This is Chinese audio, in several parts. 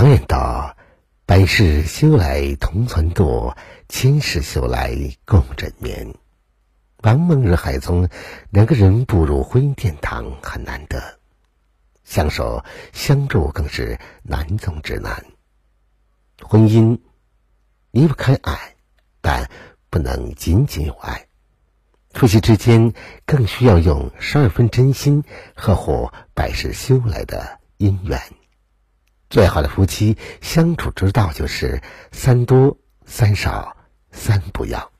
常言道：“百世修来同船渡，千世修来共枕眠。”王梦日海中，两个人步入婚姻殿堂很难得，相守相助更是难中之难。婚姻离不开爱，但不能仅仅有爱。夫妻之间更需要用十二分真心呵护百世修来的姻缘。最好的夫妻相处之道就是三多、三少、三不要。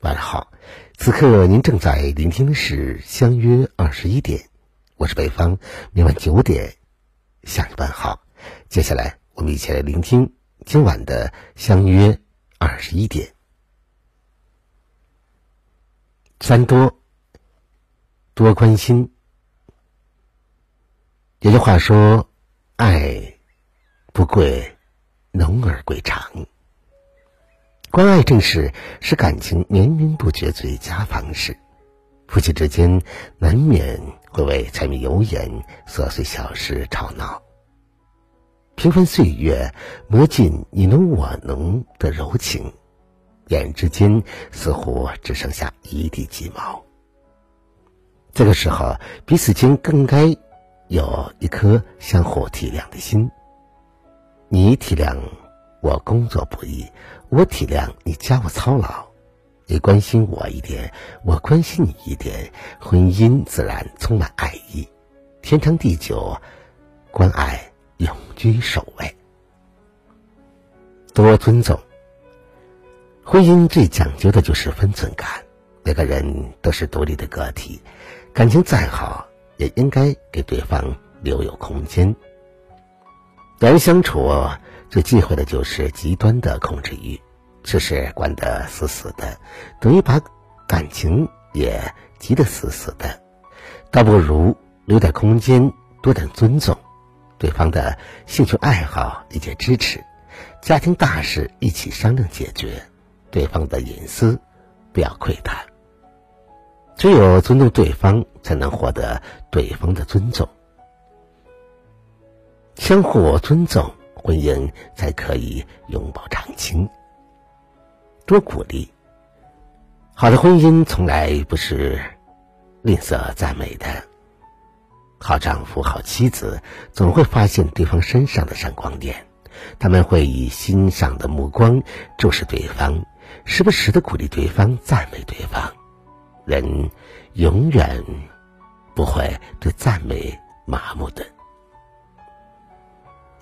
晚上好，此刻您正在聆听的是《相约二十一点》，我是北方，明晚九点向你问好。接下来我们一起来聆听今晚的《相约二十一点》。三多，多关心。有句话说：“爱不贵，浓而贵长。”关爱正是使感情绵绵不绝最佳方式。夫妻之间难免会为柴米油盐、琐碎小事吵闹。平凡岁月磨尽你侬我侬的柔情。眼之间似乎只剩下一地鸡毛。这个时候，彼此间更该有一颗相互体谅的心。你体谅我工作不易，我体谅你家务操劳，你关心我一点，我关心你一点，婚姻自然充满爱意，天长地久，关爱永居首位。多尊重。婚姻最讲究的就是分寸感，每个人都是独立的个体，感情再好，也应该给对方留有空间。两人相处最忌讳的就是极端的控制欲，事事管得死死的，等于把感情也急得死死的。倒不如留点空间，多点尊重，对方的兴趣爱好理解支持，家庭大事一起商量解决。对方的隐私不要窥探，只有尊重对方，才能获得对方的尊重。相互尊重，婚姻才可以永葆长青。多鼓励，好的婚姻从来不是吝啬赞美的。好丈夫、好妻子总会发现对方身上的闪光点，他们会以欣赏的目光注视对方。时不时的鼓励对方，赞美对方，人永远不会对赞美麻木的。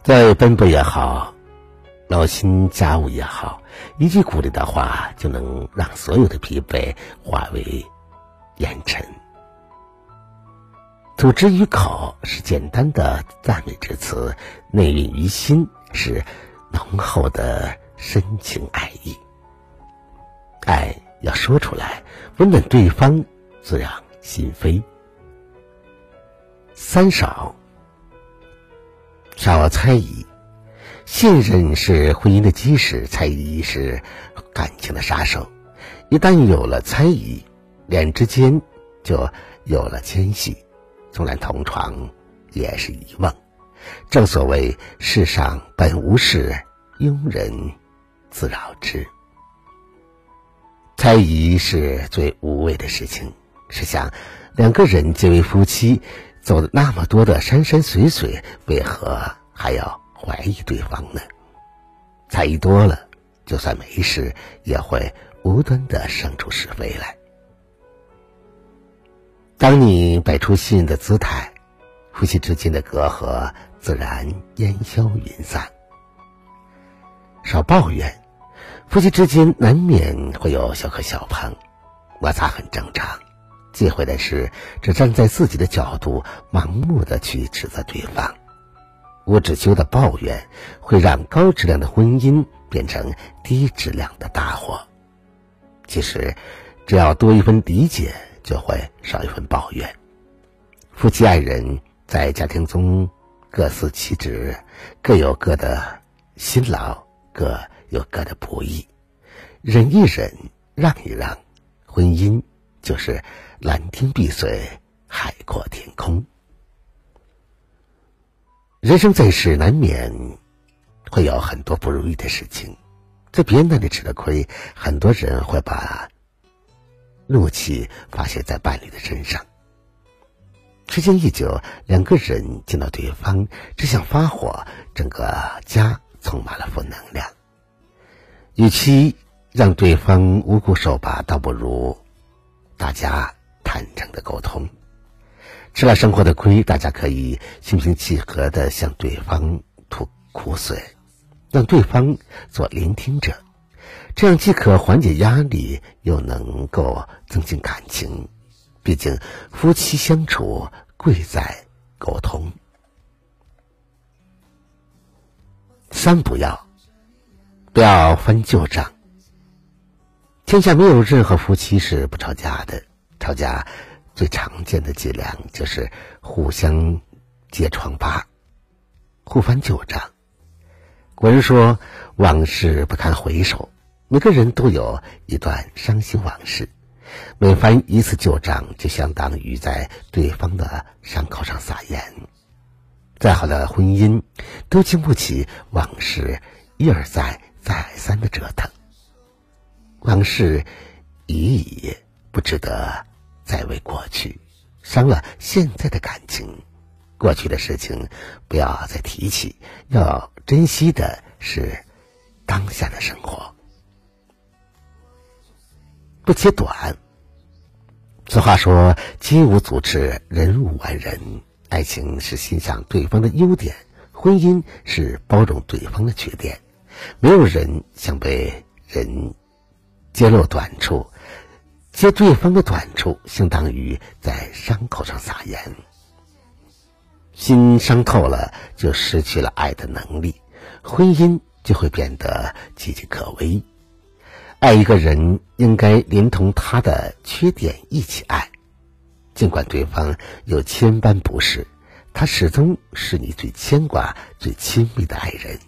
在奔波也好，劳心家务也好，一句鼓励的话就能让所有的疲惫化为烟尘。吐之于口是简单的赞美之词，内蕴于心是浓厚的深情爱意。爱要说出来，温暖对方，滋养心扉。三少，少猜疑。信任是婚姻的基石，猜疑是感情的杀手。一旦有了猜疑，两之间就有了间隙，纵然同床，也是一梦。正所谓世上本无事，庸人自扰之。猜疑是最无谓的事情。试想，两个人结为夫妻，走了那么多的山山水水，为何还要怀疑对方呢？猜疑多了，就算没事，也会无端的生出是非来。当你摆出信任的姿态，夫妻之间的隔阂自然烟消云散。少抱怨。夫妻之间难免会有小磕小碰，摩擦很正常。忌讳的是只站在自己的角度，盲目的去指责对方。无止休的抱怨会让高质量的婚姻变成低质量的大火。其实，只要多一份理解，就会少一份抱怨。夫妻爱人，在家庭中各司其职，各有各的辛劳，各。有各的不易，忍一忍，让一让，婚姻就是蓝天碧水，海阔天空。人生在世，难免会有很多不如意的事情。在别人那里吃了亏，很多人会把怒气发泄在伴侣的身上。时间一久，两个人见到对方只想发火，整个家充满了负能量。与其让对方无辜受罚，倒不如大家坦诚的沟通。吃了生活的亏，大家可以心平气和的向对方吐苦水，让对方做聆听者，这样既可缓解压力，又能够增进感情。毕竟夫妻相处贵在沟通。三不要，不要翻旧账。天下没有任何夫妻是不吵架的，吵架。最常见的伎俩就是互相揭疮疤、互翻旧账。古人说：“往事不堪回首。”每个人都有一段伤心往事，每翻一次旧账，就相当于在对方的伤口上撒盐。再好的婚姻，都经不起往事一而再、再三的折腾。往事已矣，不值得。再为过去，伤了现在的感情。过去的事情不要再提起，要珍惜的是当下的生活。不揭短。此话说：“金无足赤，人无完人。”爱情是欣赏对方的优点，婚姻是包容对方的缺点。没有人想被人揭露短处。揭对方的短处，相当于在伤口上撒盐。心伤透了，就失去了爱的能力，婚姻就会变得岌岌可危。爱一个人，应该连同他的缺点一起爱，尽管对方有千般不是，他始终是你最牵挂、最亲密的爱人。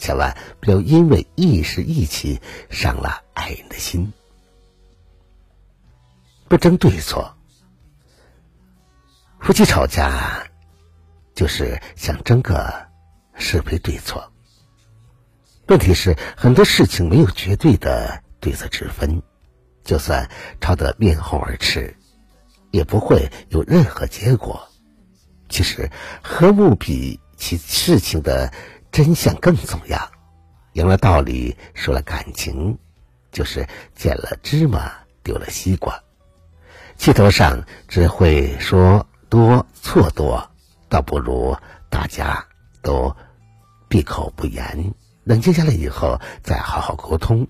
千万不要因为一时意气，伤了爱人的心。不争对错，夫妻吵架就是想争个是非对错。问题是很多事情没有绝对的对错之分，就算吵得面红耳赤，也不会有任何结果。其实和睦比起事情的真相更重要。赢了道理，输了感情，就是捡了芝麻丢了西瓜。气头上只会说多错多，倒不如大家都闭口不言，冷静下来以后再好好沟通。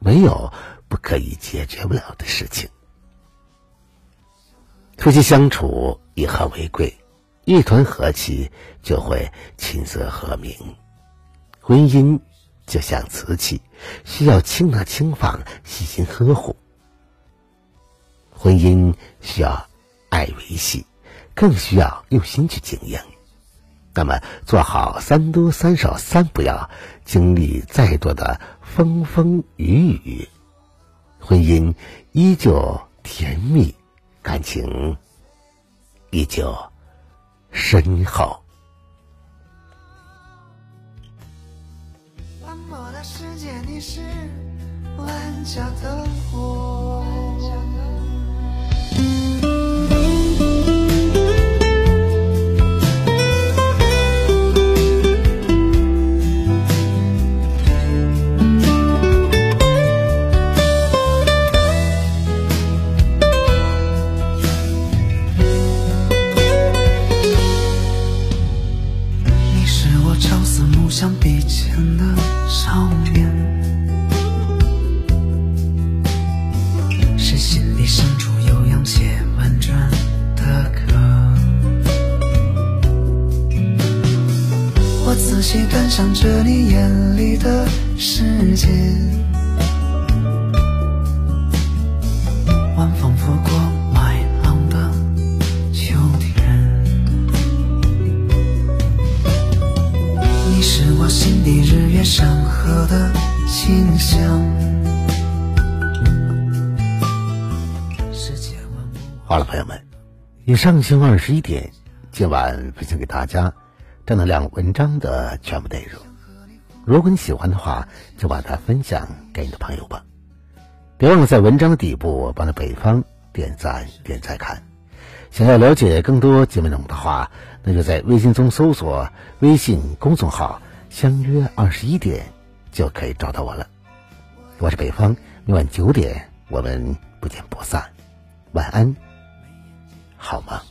没有不可以解决不了的事情。夫妻相处以和为贵，一团和气就会琴瑟和鸣。婚姻就像瓷器，需要轻拿轻放，细心呵护。婚姻需要爱维系，更需要用心去经营。那么，做好三多三少三不要，经历再多的风风雨雨，婚姻依旧甜蜜，感情依旧深厚。的世界，你是万家灯火。朝思暮想笔尖的少年，是心底深处悠扬且婉转的歌。我仔细端详着你眼里的世界。好了，朋友们，以上星二十一点，今晚分享给大家。正能量文章的全部内容。如果你喜欢的话，就把它分享给你的朋友吧。别忘了在文章的底部帮着北方点赞点赞看。想要了解更多节目内容的话，那就在微信中搜索微信公众号“相约二十一点”，就可以找到我了。我是北方，每晚九点我们不见不散。晚安，好吗？